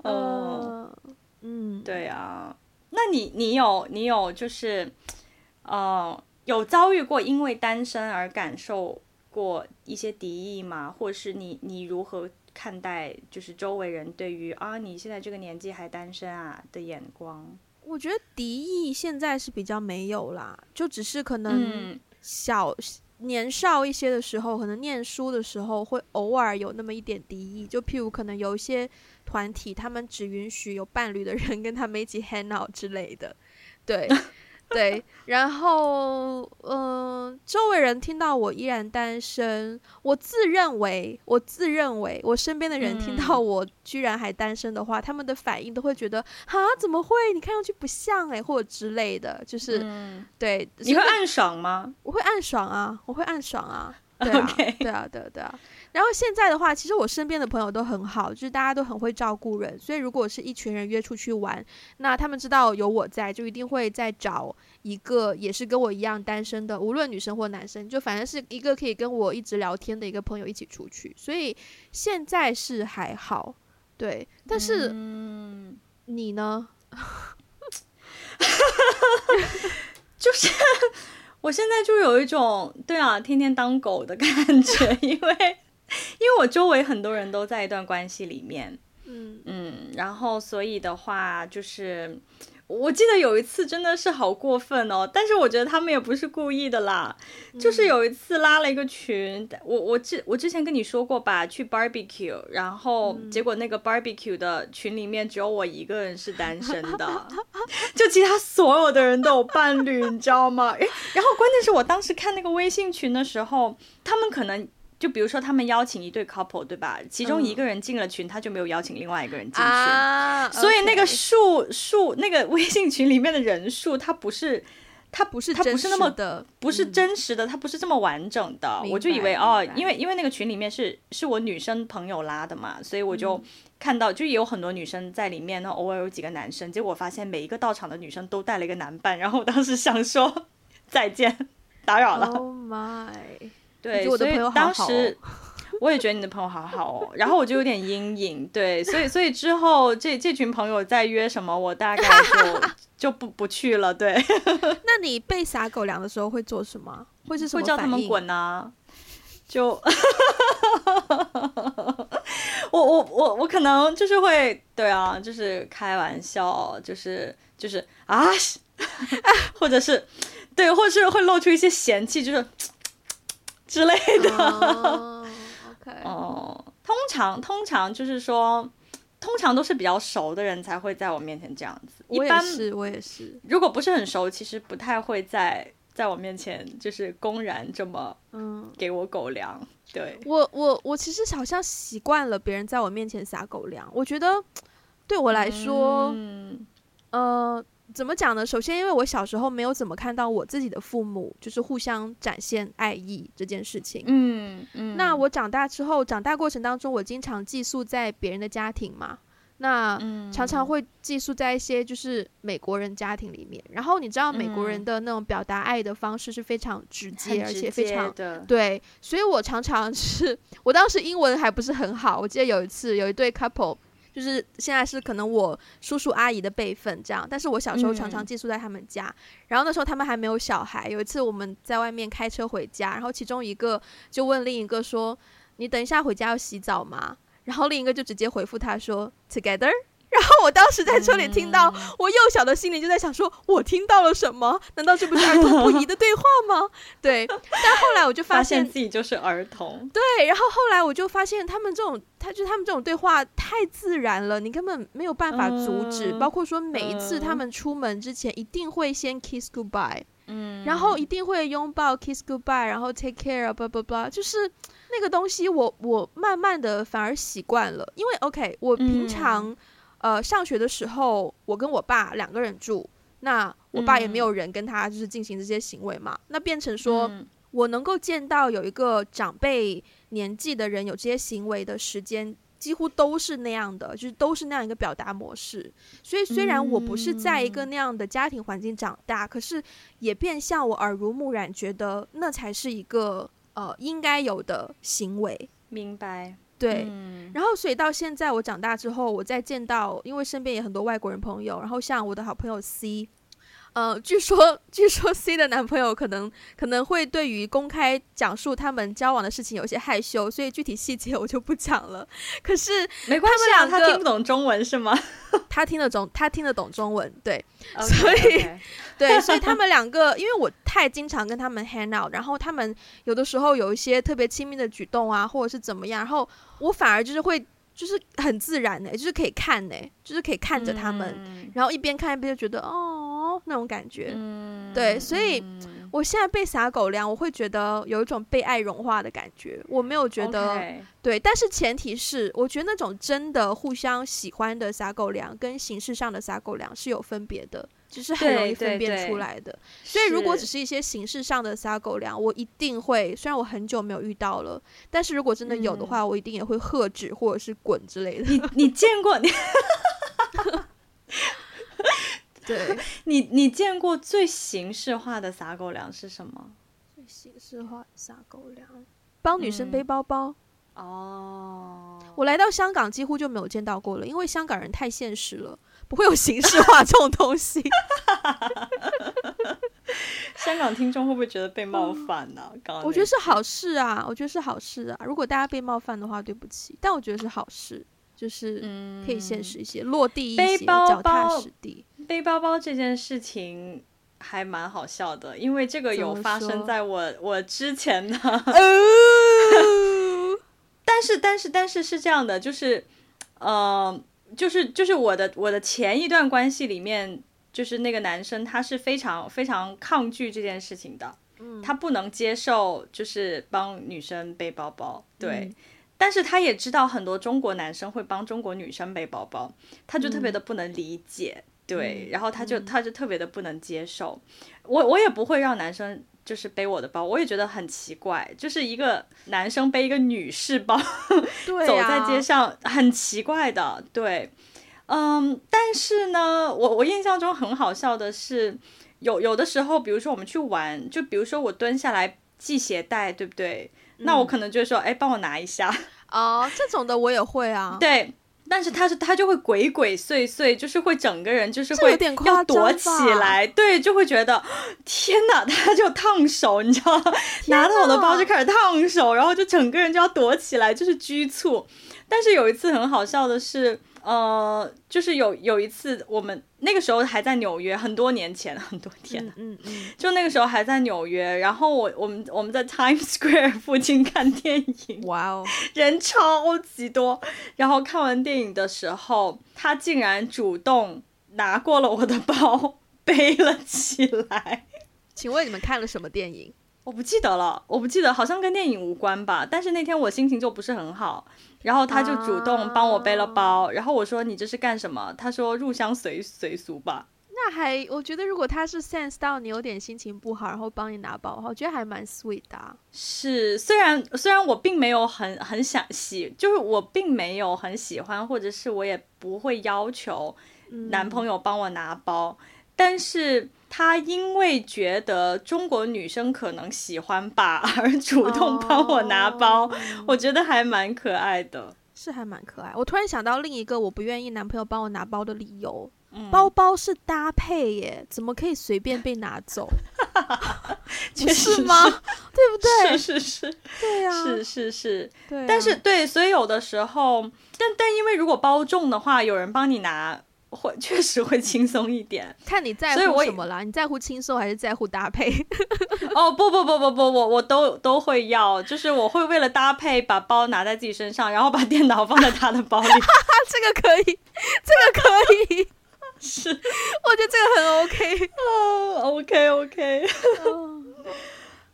[LAUGHS] 嗯嗯，对啊，那你你有你有就是，呃，有遭遇过因为单身而感受过一些敌意吗？或者是你你如何看待就是周围人对于啊你现在这个年纪还单身啊的眼光？我觉得敌意现在是比较没有啦，就只是可能小、嗯、年少一些的时候，可能念书的时候会偶尔有那么一点敌意。就譬如可能有一些团体，他们只允许有伴侣的人跟他们一起 hang out 之类的，对。[LAUGHS] 对，然后嗯、呃，周围人听到我依然单身，我自认为，我自认为，我身边的人听到我居然还单身的话，嗯、他们的反应都会觉得啊，怎么会？你看上去不像诶，或者之类的，就是、嗯、对。你会暗爽吗？我会暗爽啊，我会暗爽啊。[LAUGHS] 对啊.对啊，对啊，对啊。然后现在的话，其实我身边的朋友都很好，就是大家都很会照顾人。所以如果是一群人约出去玩，那他们知道有我在，就一定会再找一个也是跟我一样单身的，无论女生或男生，就反正是一个可以跟我一直聊天的一个朋友一起出去。所以现在是还好，对。但是、嗯、你呢？[LAUGHS] 就是。[LAUGHS] 我现在就有一种对啊，天天当狗的感觉，[LAUGHS] 因为因为我周围很多人都在一段关系里面，嗯嗯，然后所以的话就是。我记得有一次真的是好过分哦，但是我觉得他们也不是故意的啦，嗯、就是有一次拉了一个群，我我之我之前跟你说过吧，去 barbecue，然后结果那个 barbecue 的群里面只有我一个人是单身的，[LAUGHS] 就其他所有的人都有伴侣，你知道吗？诶，然后关键是我当时看那个微信群的时候，他们可能。就比如说，他们邀请一对 couple，对吧？其中一个人进了群，嗯、他就没有邀请另外一个人进群，啊、所以那个数数那个微信群里面的人数，它不是，它不是，它不是那么的，不是真实的，它不是这么完整的。嗯、我就以为哦，因为因为那个群里面是是我女生朋友拉的嘛，所以我就看到，嗯、就也有很多女生在里面，然后偶尔有几个男生，结果我发现每一个到场的女生都带了一个男伴，然后我当时想说 [LAUGHS] 再见，打扰了。Oh my. 对，所以当时我也觉得你的朋友好好哦，然后我就有点阴影。对，所以所以之后这这群朋友再约什么，我大概就就不不去了。对，[LAUGHS] 那你被撒狗粮的时候会做什么？会是什么？会叫他们滚啊！就我我我我可能就是会对啊，就是开玩笑，就是就是啊，[LAUGHS] 或者是对，或者是会露出一些嫌弃，就是。之类的，OK，[LAUGHS] 哦，通常通常就是说，通常都是比较熟的人才会在我面前这样子。我也是，我也是。如果不是很熟，其实不太会在在我面前就是公然这么嗯给我狗粮。嗯、对我我我其实好像习惯了别人在我面前撒狗粮。我觉得对我来说，嗯，呃。怎么讲呢？首先，因为我小时候没有怎么看到我自己的父母就是互相展现爱意这件事情。嗯嗯。那我长大之后，长大过程当中，我经常寄宿在别人的家庭嘛。那常常会寄宿在一些就是美国人家庭里面。然后你知道美国人的那种表达爱的方式是非常直接，而且非常对。所以我常常是，[LAUGHS] 我当时英文还不是很好。我记得有一次有一对 couple。就是现在是可能我叔叔阿姨的辈分这样，但是我小时候常常寄宿在他们家，嗯、然后那时候他们还没有小孩。有一次我们在外面开车回家，然后其中一个就问另一个说：“你等一下回家要洗澡吗？”然后另一个就直接回复他说：“Together。”然后我当时在车里听到，我幼小的心灵就在想说：“我听到了什么？难道这不是儿童不宜的对话吗？[LAUGHS] 对，但后来我就发现，自己就是儿童。对，然后后来我就发现他们这种，他就他们这种对话太自然了，你根本没有办法阻止。嗯、包括说每一次他们出门之前，一定会先 kiss goodbye，嗯，然后一定会拥抱 kiss goodbye，然后 take care，blah blah blah，就是那个东西我，我我慢慢的反而习惯了，因为 OK，我平常、嗯、呃上学的时候，我跟我爸两个人住。那我爸也没有人跟他就是进行这些行为嘛，嗯、那变成说、嗯、我能够见到有一个长辈年纪的人有这些行为的时间，几乎都是那样的，就是都是那样一个表达模式。所以虽然我不是在一个那样的家庭环境长大，嗯、可是也变相我耳濡目染，觉得那才是一个呃应该有的行为。明白。对，嗯、然后所以到现在我长大之后，我再见到，因为身边也很多外国人朋友，然后像我的好朋友 C，呃，据说据说 C 的男朋友可能可能会对于公开讲述他们交往的事情有些害羞，所以具体细节我就不讲了。可是 [LAUGHS] 没关系啊，他听不懂中文是吗？[LAUGHS] 他听得懂，他听得懂中文，对，okay, 所以 okay. [LAUGHS] 对，所以他们两个，因为我太经常跟他们 hang out，然后他们有的时候有一些特别亲密的举动啊，或者是怎么样，然后我反而就是会，就是很自然的，就是可以看呢，就是可以看着他们，嗯、然后一边看一边就觉得哦那种感觉，嗯、对，所以我现在被撒狗粮，我会觉得有一种被爱融化的感觉，我没有觉得。Okay. 对，但是前提是，我觉得那种真的互相喜欢的撒狗粮，跟形式上的撒狗粮是有分别的，就是很容易分辨出来的。所以如果只是一些形式上的撒狗粮，我一定会，虽然我很久没有遇到了，但是如果真的有的话，嗯、我一定也会喝止或者是滚之类的。你你见过？你 [LAUGHS] 对 [LAUGHS] 你你见过最形式化的撒狗粮是什么？最形式化的撒狗粮，帮女生背包包。嗯哦，oh. 我来到香港几乎就没有见到过了，因为香港人太现实了，不会有形式化这种东西。[LAUGHS] 香港听众会不会觉得被冒犯呢、啊？刚刚我觉得是好事啊，我觉得是好事啊。如果大家被冒犯的话，对不起，但我觉得是好事，就是可以现实一些，嗯、落地一些，脚踏实地。背包包这件事情还蛮好笑的，因为这个有发生在我我之前的。[LAUGHS] 但是但是但是是这样的，就是，呃，就是就是我的我的前一段关系里面，就是那个男生他是非常非常抗拒这件事情的，嗯，他不能接受就是帮女生背包包，对，嗯，但是他也知道很多中国男生会帮中国女生背包包，他就特别的不能理解，嗯，对，然后他就他就特别的不能接受，我我也不会让男生。就是背我的包，我也觉得很奇怪，就是一个男生背一个女士包，对啊、[LAUGHS] 走在街上很奇怪的。对，嗯，但是呢，我我印象中很好笑的是，有有的时候，比如说我们去玩，就比如说我蹲下来系鞋带，对不对？嗯、那我可能就会说，哎，帮我拿一下。哦，这种的我也会啊。[LAUGHS] 对。但是他是他就会鬼鬼祟祟，就是会整个人就是会要躲起来，对，就会觉得天哪，他就烫手，你知道吗？[LAUGHS] 拿到我的包就开始烫手，然后就整个人就要躲起来，就是拘促。但是有一次很好笑的是。呃，就是有有一次，我们那个时候还在纽约，很多年前，很多天，嗯嗯，嗯。就那个时候还在纽约，然后我我们我们在 Times [LAUGHS] Square 附近看电影，哇哦，人超级多，然后看完电影的时候，他竟然主动拿过了我的包，[LAUGHS] 背了起来。请问你们看了什么电影？我不记得了，我不记得，好像跟电影无关吧。但是那天我心情就不是很好，然后他就主动帮我背了包。啊、然后我说：“你这是干什么？”他说：“入乡随随俗吧。”那还，我觉得如果他是 sense 到你有点心情不好，然后帮你拿包的话，我觉得还蛮 sweet 的、啊。是，虽然虽然我并没有很很想喜，就是我并没有很喜欢，或者是我也不会要求男朋友帮我拿包，嗯、但是。他因为觉得中国女生可能喜欢吧，而主动帮我拿包，哦、我觉得还蛮可爱的，是还蛮可爱。我突然想到另一个我不愿意男朋友帮我拿包的理由，嗯、包包是搭配耶，怎么可以随便被拿走？[LAUGHS] 不是吗？对不对？是是是，对呀、啊，是是是，对、啊。但是对，所以有的时候，但但因为如果包重的话，有人帮你拿。会确实会轻松一点。看你在乎什么啦？你在乎轻松还是在乎搭配？[LAUGHS] 哦不不不不不，我我都都会要，就是我会为了搭配把包拿在自己身上，然后把电脑放在他的包里。[LAUGHS] 这个可以，这个可以，[LAUGHS] 是，我觉得这个很 OK。哦，OK OK。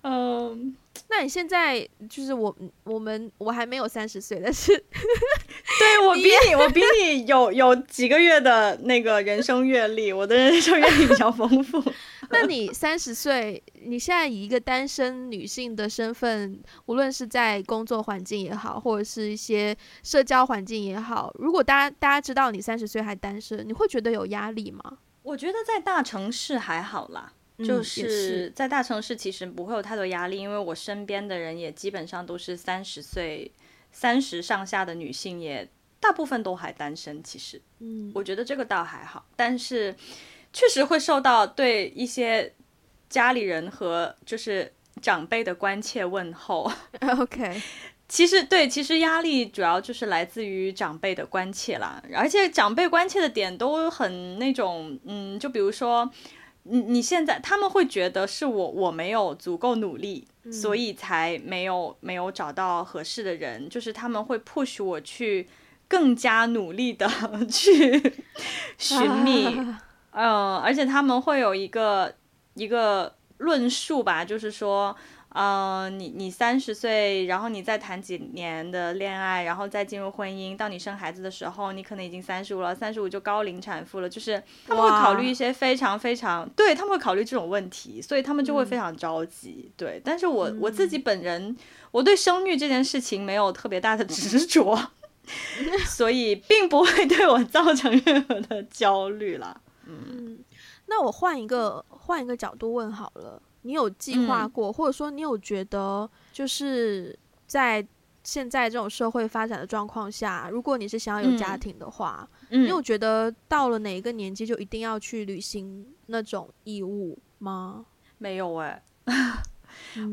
嗯。那你现在就是我，我们我还没有三十岁，但是 [LAUGHS] 对我比你，我比你有有几个月的那个人生阅历，我的人生阅历比较丰富。[LAUGHS] 那你三十岁，你现在以一个单身女性的身份，无论是在工作环境也好，或者是一些社交环境也好，如果大家大家知道你三十岁还单身，你会觉得有压力吗？我觉得在大城市还好啦。就是在大城市，其实不会有太多压力，因为我身边的人也基本上都是三十岁、三十上下的女性，也大部分都还单身。其实，嗯，我觉得这个倒还好，但是确实会受到对一些家里人和就是长辈的关切问候。[LAUGHS] OK，其实对，其实压力主要就是来自于长辈的关切啦，而且长辈关切的点都很那种，嗯，就比如说。你你现在他们会觉得是我我没有足够努力，嗯，所以才没有没有找到合适的人，就是他们会 push 我去更加努力的 [LAUGHS] 去 [LAUGHS] 寻觅，嗯、呃，而且他们会有一个一个论述吧，就是说。嗯、呃，你你三十岁，然后你再谈几年的恋爱，然后再进入婚姻，到你生孩子的时候，你可能已经三十五了，三十五就高龄产妇了，就是他们会考虑一些非常非常，对，他们会考虑这种问题，所以他们就会非常着急，嗯、对。但是我我自己本人，我对生育这件事情没有特别大的 [LAUGHS] 执着，所以并不会对我造成任何的焦虑啦。嗯，那我换一个换一个角度问好了。你有计划过，嗯，或者说你有觉得，就是在现在这种社会发展的状况下，如果你是想要有家庭的话，嗯，你有觉得到了哪一个年纪就一定要去履行那种义务吗？没有哎，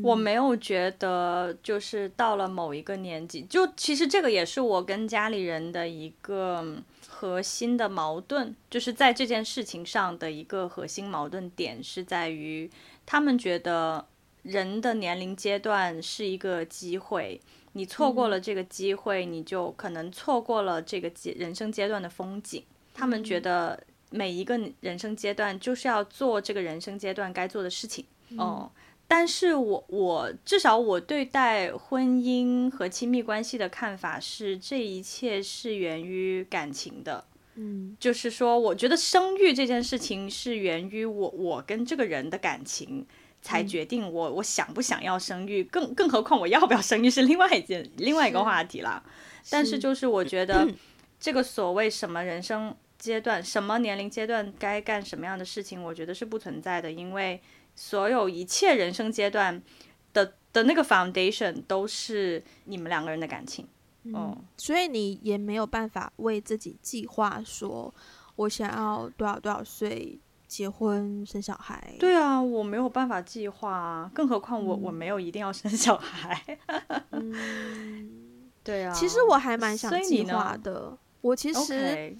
我没有觉得，就是到了某一个年纪，就其实这个也是我跟家里人的一个核心的矛盾，就是在这件事情上的一个核心矛盾点是在于。他们觉得人的年龄阶段是一个机会，你错过了这个机会，你就可能错过了这个阶人生阶段的风景。他们觉得每一个人生阶段就是要做这个人生阶段该做的事情。哦，但是我我至少我对待婚姻和亲密关系的看法是，这一切是源于感情的。嗯，就是说，我觉得生育这件事情是源于我我跟这个人的感情，才决定我我想不想要生育，更更何况我要不要生育是另外一件另外一个话题了。但是就是我觉得 [CLEARS THROAT] 这个所谓什么人生阶段、什么年龄阶段该干什么样的事情，我觉得是不存在的，因为所有一切人生阶段的的那个 foundation 都是你们两个人的感情。嗯，所以你也没有办法为自己计划说，我想要多少多少岁结婚生小孩。对啊，我没有办法计划啊，更何况我、嗯、我没有一定要生小孩。[LAUGHS] 嗯，对啊。其实我还蛮想计划的，我其实。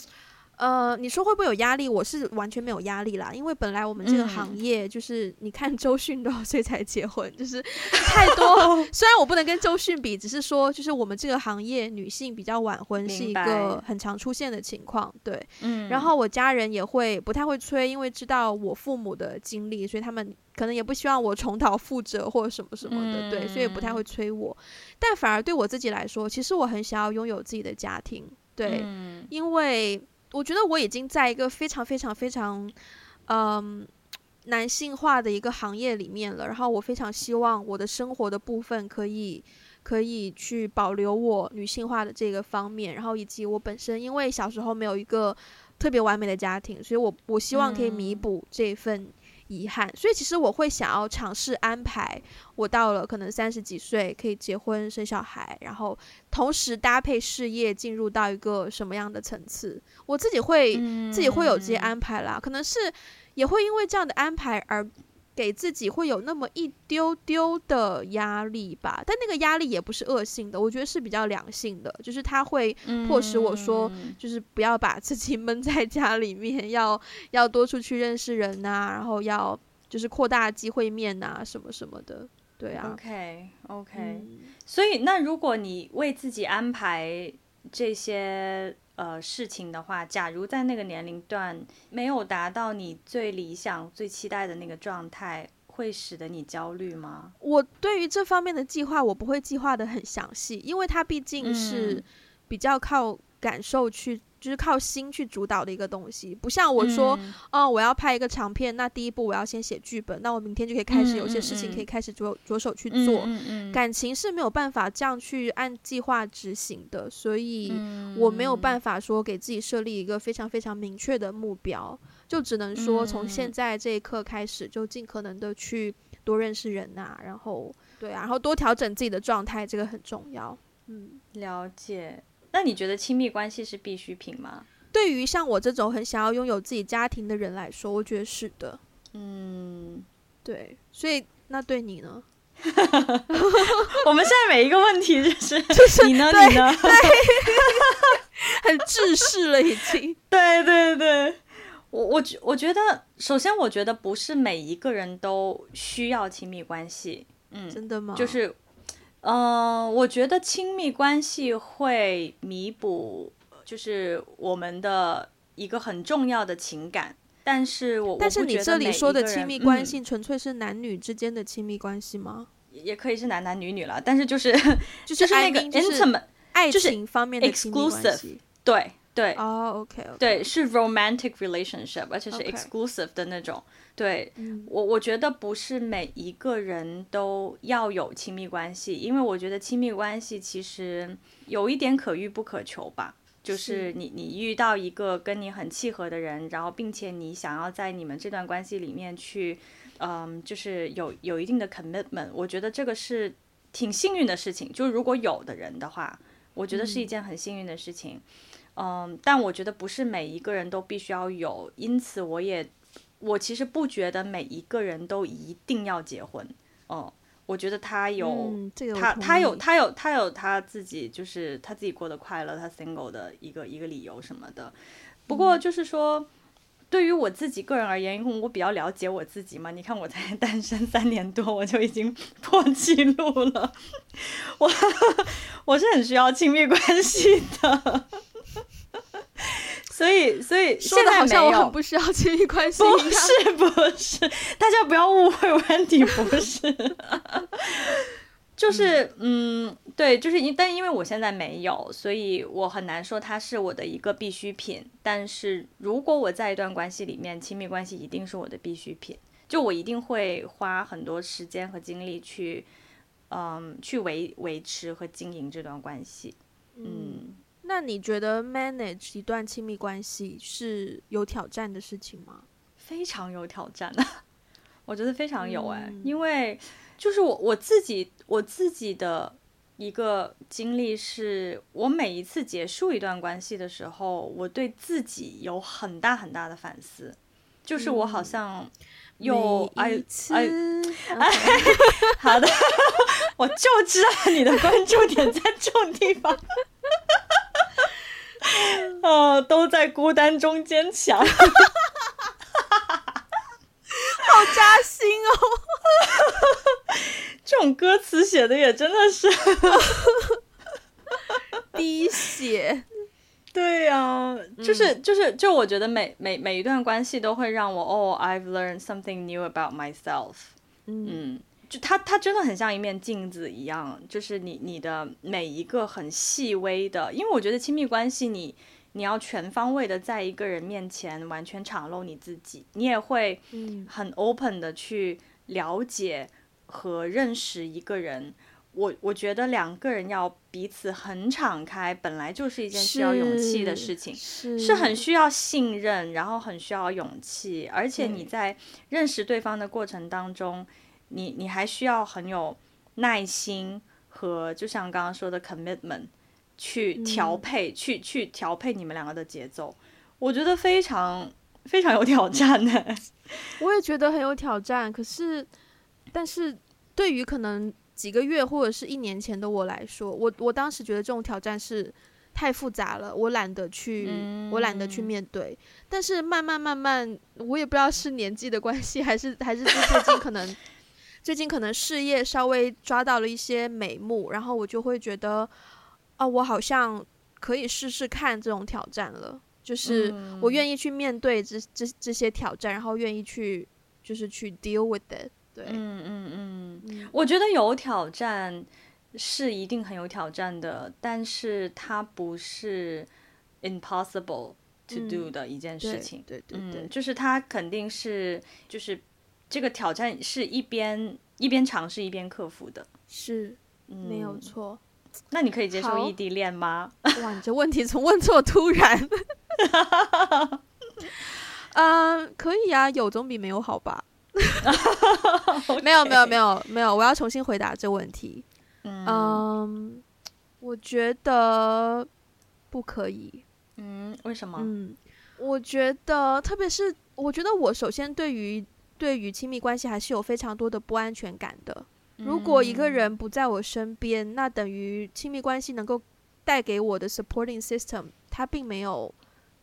呃，你说会不会有压力？我是完全没有压力啦，因为本来我们这个行业就是，嗯、你看周迅多少岁才结婚，就是太多。[LAUGHS] 虽然我不能跟周迅比，只是说，就是我们这个行业女性比较晚婚是一个很常出现的情况，对。嗯。然后我家人也会不太会催，因为知道我父母的经历，所以他们可能也不希望我重蹈覆辙或者什么什么的，嗯、对，所以不太会催我。但反而对我自己来说，其实我很想要拥有自己的家庭，对，嗯、因为。我觉得我已经在一个非常非常非常，嗯，男性化的一个行业里面了。然后我非常希望我的生活的部分可以可以去保留我女性化的这个方面。然后以及我本身因为小时候没有一个特别完美的家庭，所以我我希望可以弥补这份。遗憾，所以其实我会想要尝试安排，我到了可能三十几岁可以结婚生小孩，然后同时搭配事业进入到一个什么样的层次，我自己会、嗯、自己会有这些安排啦。可能是也会因为这样的安排而给自己会有那么一丢丢的压力吧，但那个压力也不是恶性的，我觉得是比较良性的，就是他会迫使我说，就是不要把自己闷在家里面，要 [LAUGHS] 要多出去认识人呐、啊，然后要就是扩大机会面呐、啊，什么什么的，对啊。OK OK，、嗯、所以那如果你为自己安排这些。呃，事情的话，假如在那个年龄段没有达到你最理想、最期待的那个状态，会使得你焦虑吗？我对于这方面的计划，我不会计划得很详细，因为它毕竟是比较靠感受去。就是靠心去主导的一个东西，不像我说，嗯、哦，我要拍一个长片，那第一步我要先写剧本，那我明天就可以开始有些事情可以开始着着手去做。感情是没有办法这样去按计划执行的，所以我没有办法说给自己设立一个非常非常明确的目标，就只能说从现在这一刻开始，就尽可能的去多认识人啊，然后对啊，然后多调整自己的状态，这个很重要。嗯，了解。那你觉得亲密关系是必需品吗？对于像我这种很想要拥有自己家庭的人来说，我觉得是的。嗯，对。所以那对你呢？[LAUGHS] 我们现在每一个问题就是，[LAUGHS] 就是你呢？你呢？[LAUGHS] 很制式了，已经。对对对，我我觉我觉得，首先我觉得不是每一个人都需要亲密关系。嗯，真的吗？就是。嗯、呃，我觉得亲密关系会弥补，就是我们的一个很重要的情感。但是我但是你这里说的亲密关系，纯粹是男女之间的亲密关系吗？嗯、也可以是男男女女了，但是就是就是那个 intimate 爱情方面的 exclusive 对对哦、oh,，OK OK，对，是 romantic relationship，而且是 exclusive 的那种。对、嗯、我，我觉得不是每一个人都要有亲密关系，因为我觉得亲密关系其实有一点可遇不可求吧。就是你，你遇到一个跟你很契合的人，然后并且你想要在你们这段关系里面去，嗯，就是有有一定的 commitment，我觉得这个是挺幸运的事情。就如果有的人的话，我觉得是一件很幸运的事情。嗯，嗯，但我觉得不是每一个人都必须要有，因此我也。我其实不觉得每一个人都一定要结婚，哦、嗯，我觉得他有、嗯这个、他他有他有他有他自己就是他自己过得快乐，他 single 的一个一个理由什么的。不过就是说，嗯、对于我自己个人而言，因为我比较了解我自己嘛，你看我才 [LAUGHS] 单身三年多，我就已经 [LAUGHS] 破纪录了。[LAUGHS] 我我是很需要亲密关系的。所以，所以现在好像我很不需要亲密关系。不是，不是，大家不要误会，Wendy 不是。[LAUGHS] 就是，嗯，对，就是因，但因为我现在没有，所以我很难说它是我的一个必需品。但是如果我在一段关系里面，亲密关系一定是我的必需品，就我一定会花很多时间和精力去，嗯，去维维持和经营这段关系，嗯。嗯那你觉得 manage 一段亲密关系是有挑战的事情吗？非常有挑战啊，我觉得非常有哎、嗯，因为就是我我自己我自己的一个经历是，我每一次结束一段关系的时候，我对自己有很大很大的反思，就是我好像有哎哎哎，好的，[LAUGHS] 我就知道你的关注点在这种地方。[LAUGHS] 呃，都在孤单中坚强，[LAUGHS] 好扎心哦！[LAUGHS] 这种歌词写的也真的是滴血。对呀、啊，就是就是就我觉得每每每一段关系都会让我哦，I've learned something new about myself。嗯。嗯就它，它真的很像一面镜子一样，就是你你的每一个很细微的，因为我觉得亲密关系你，你你要全方位的在一个人面前完全敞露你自己，你也会很 open 的去了解和认识一个人。我我觉得两个人要彼此很敞开，本来就是一件需要勇气的事情，是，是，是很需要信任，然后很需要勇气，而且你在认识对方的过程当中。你你还需要很有耐心和就像刚刚说的 commitment 去调配，嗯、去去调配你们两个的节奏，我觉得非常非常有挑战呢。[LAUGHS] 我也觉得很有挑战，可是，但是对于可能几个月或者是一年前的我来说，我我当时觉得这种挑战是太复杂了，我懒得去，嗯、我懒得去面对。但是慢慢慢慢，我也不知道是年纪的关系，还是还是最近可能最近可能事业稍微抓到了一些眉目，然后我就会觉得，哦，我好像可以试试看这种挑战了。就是我愿意去面对这这这些挑战，然后愿意去就是去 deal with it。对，嗯嗯嗯，嗯，我觉得有挑战是一定很有挑战的，但是它不是 impossible to do 的一件事情。对对，对、嗯，就是它肯定是就是这个挑战是一边一边尝试一边克服的，是、嗯、没有错。那你可以接受异地恋吗？[LAUGHS] 哇，你这问题从问错突然。嗯，[LAUGHS] uh, 可以啊，有总比没有好吧？[LAUGHS] 没有没有没有没有，我要重新回答这问题。嗯，um, 我觉得不可以。嗯，为什么？嗯，我觉得，特别是我觉得，我首先对于对于亲密关系还是有非常多的不安全感的。如果一个人不在我身边，那等于亲密关系能够带给我的 supporting system，它并没有。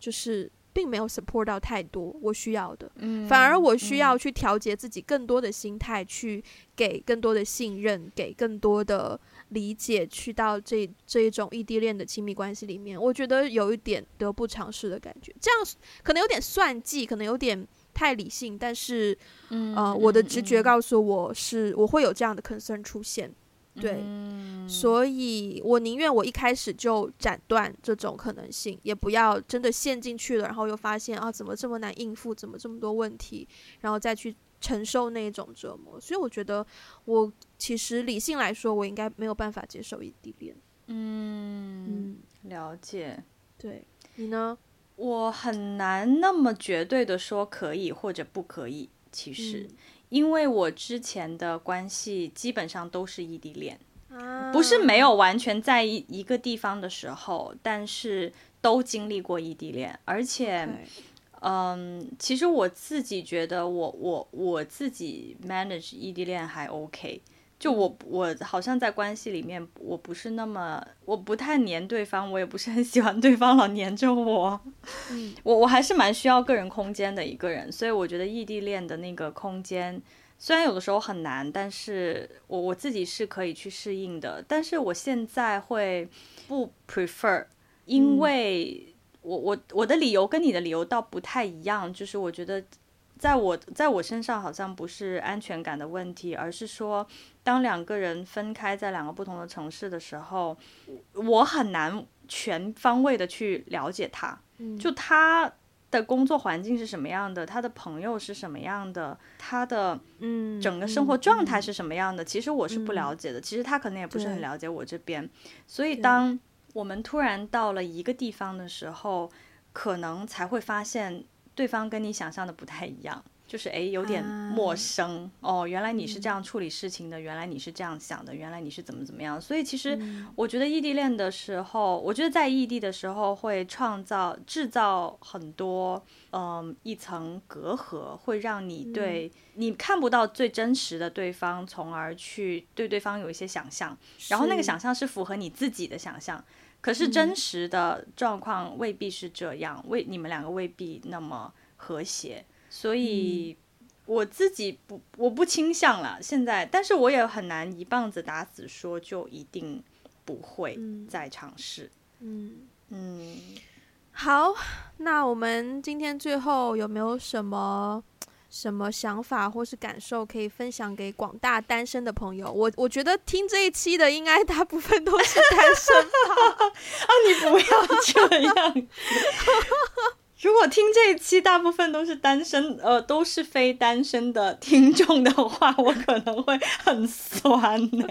就是并没有 support 到太多我需要的，嗯，反而我需要去调节自己更多的心态，去给更多的信任，给更多的理解，去到这这一种异地恋的亲密关系里面，我觉得有一点得不偿失的感觉。这样可能有点算计，可能有点太理性，但是，嗯，呃，我的直觉告诉我是我会有这样的 concern 出现。对，嗯、所以我宁愿我一开始就斩断这种可能性，也不要真的陷进去了，然后又发现啊，怎么这么难应付，怎么这么多问题，然后再去承受那种折磨。所以我觉得，我其实理性来说，我应该没有办法接受异地恋。嗯，嗯，了解。对，你呢？我很难那么绝对的说可以或者不可以，其实。嗯因为我之前的关系基本上都是异地恋，啊、不是没有完全在一一个地方的时候，但是都经历过异地恋，而且，对嗯，其实我自己觉得我我我自己 manage 异地恋还 OK。就我我好像在关系里面，我不是那么，我不太黏对方，我也不是很喜欢对方老黏着我。嗯，我我还是蛮需要个人空间的一个人，所以我觉得异地恋的那个空间，虽然有的时候很难，但是我我自己是可以去适应的。但是我现在会不 prefer，因为我我我的理由跟你的理由倒不太一样，就是我觉得。在我在我身上好像不是安全感的问题，而是说，当两个人分开在两个不同的城市的时候，我很难全方位的去了解他。就他的工作环境是什么样的，他的朋友是什么样的，他的嗯整个生活状态是什么样的，其实我是不了解的。其实他可能也不是很了解我这边。所以当我们突然到了一个地方的时候，可能才会发现。对方跟你想象的不太一样，就是诶，有点陌生、啊、哦。原来你是这样处理事情的，嗯、原来你是这样想的，原来你是怎么怎么样。所以其实我觉得异地恋的时候，嗯、我觉得在异地的时候会创造制造很多嗯一层隔阂，会让你对、嗯、你看不到最真实的对方，从而去对对方有一些想象，然后那个想象是符合你自己的想象。可是真实的状况未必是这样，未你们两个未必那么和谐，所以我自己不我不倾向了现在，但是我也很难一棒子打死说就一定不会再尝试。嗯。嗯，好，那我们今天最后有没有什么？什么想法或是感受可以分享给广大单身的朋友？我我觉得听这一期的应该大部分都是单身吧？[LAUGHS] 啊，你不要这样。如果听这一期大部分都是单身，呃，都是非单身的听众的话，我可能会很酸呢。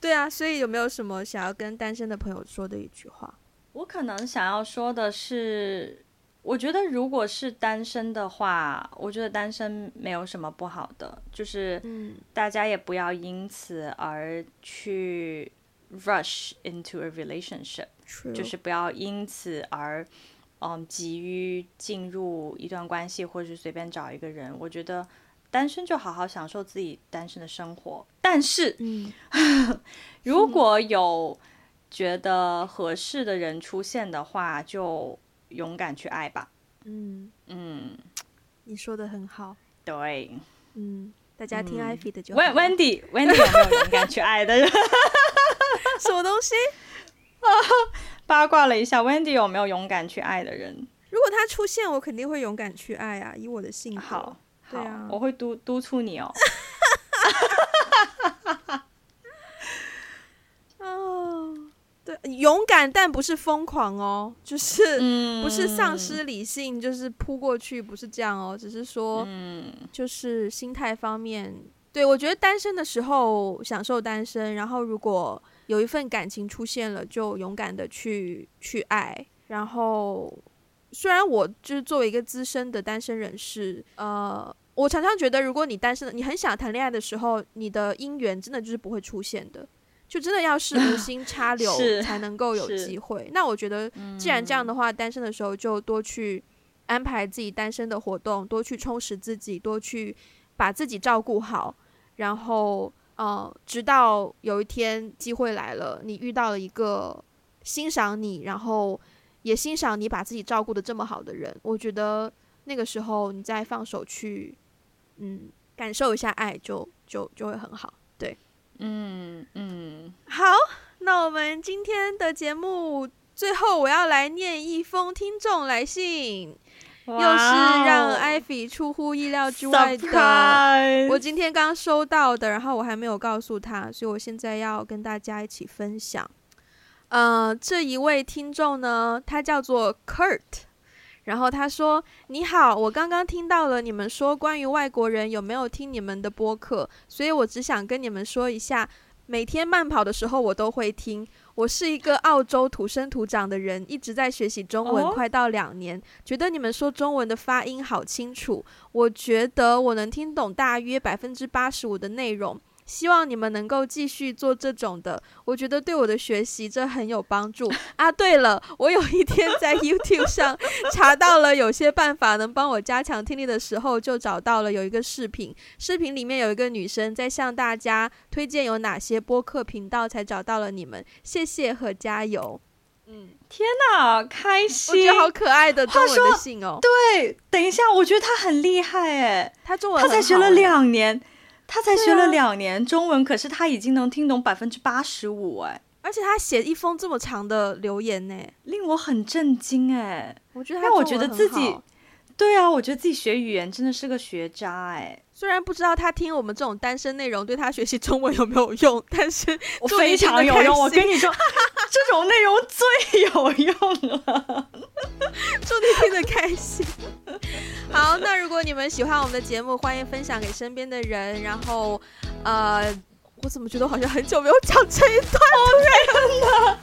对啊，所以有没有什么想要跟单身的朋友说的一句话？我可能想要说的是。我觉得，如果是单身的话，我觉得单身没有什么不好的，就是大家也不要因此而去 rush into a relationship，True. 就是不要因此而嗯急于进入一段关系，或者是随便找一个人。我觉得单身就好好享受自己单身的生活。但是，嗯，[LAUGHS] 如果有觉得合适的人出现的话，就勇敢去爱吧。嗯嗯，你说的很好。对，嗯，大家听 Ivy 的就好。Wendy，Wendy 有没有勇敢去爱的人？[LAUGHS] 什么东西？[LAUGHS] 八卦了一下，Wendy 有没有勇敢去爱的人？如果他出现，我肯定会勇敢去爱啊！以我的性格，好，对啊，我会督督促你哦。[LAUGHS] 哦，对，勇敢但不是疯狂哦，就是不是丧失理性，就是扑过去，不是这样哦，只是说，就是心态方面，对，我觉得单身的时候享受单身，然后如果。有一份感情出现了，就勇敢的去去爱。然后，虽然我就是作为一个资深的单身人士，呃，我常常觉得，如果你单身的，你很想谈恋爱的时候，你的姻缘真的就是不会出现的，就真的要是无心插柳才能够有机会。那我觉得，既然这样的话，单身的时候就多去安排自己单身的活动，多去充实自己，多去把自己照顾好，然后。呃，直到有一天机会来了，你遇到了一个欣赏你，然后也欣赏你把自己照顾的这么好的人，我觉得那个时候你再放手去，嗯，感受一下爱就，就就就会很好。对，嗯嗯，好，那我们今天的节目最后我要来念一封听众来信。又是让 Ivy 出乎意料之外的我今天刚收到的，然后我还没有告诉他，所以我现在要跟大家一起分享。呃，这一位听众呢，他叫做 Kurt，然后他说：“你好，我刚刚听到了你们说关于外国人有没有听你们的播客，所以我只想跟你们说一下，每天慢跑的时候我都会听。”我是一个澳洲土生土长的人，一直在学习中文，快到两年，哦，觉得你们说中文的发音好清楚，我觉得我能听懂大约百分之八十五的内容。希望你们能够继续做这种的，我觉得对我的学习这很有帮助 [LAUGHS] 啊。对了，我有一天在 YouTube 上查到了有些办法能帮我加强听力的时候，就找到了有一个视频，视频里面有一个女生在向大家推荐有哪些播客频道，才找到了你们。谢谢和加油。嗯，天哪，开心！我觉得好可爱的中文的信哦。对，等一下，我觉得他很厉害哎，他中文他才学了两年。他才学了两年中文，啊，可是他已经能听懂百分之八十五哎！而且他写一封这么长的留言呢，令我很震惊哎！我觉得，让我觉得自己，对啊，我觉得自己学语言真的是个学渣哎！虽然不知道他听我们这种单身内容对他学习中文有没有用，但是 [LAUGHS] 我非常有用。我跟你说，[LAUGHS] 这种内容最有用了。[LAUGHS] 祝你听得开心。好，那如果你们喜欢我们的节目，欢迎分享给身边的人。然后，呃，我怎么觉得好像很久没有讲这一段了？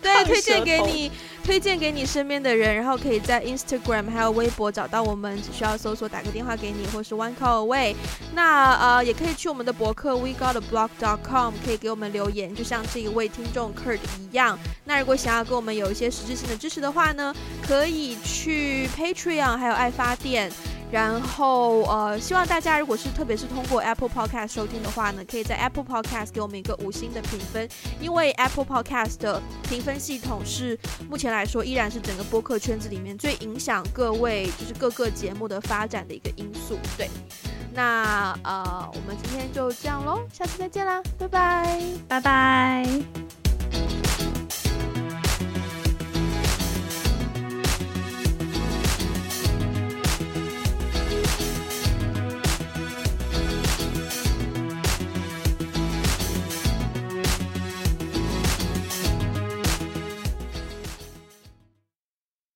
对，推荐给你。推荐给你身边的人，然后可以在 Instagram 还有微博找到我们，只需要搜索打个电话给你，或是 One Call Away。那呃，也可以去我们的博客 WeGotAblog.com，可以给我们留言，就像这一位听众 Kurt 一样。那如果想要跟我们有一些实质性的支持的话呢，可以去 Patreon 还有爱发电。然后，呃，希望大家如果是特别是通过 Apple Podcast 收听的话呢，可以在 Apple Podcast 给我们一个五星的评分，因为 Apple Podcast 的评分系统是目前来说依然是整个播客圈子里面最影响各位就是各个节目的发展的一个因素。对，那呃，我们今天就这样喽，下次再见啦，拜拜，拜拜。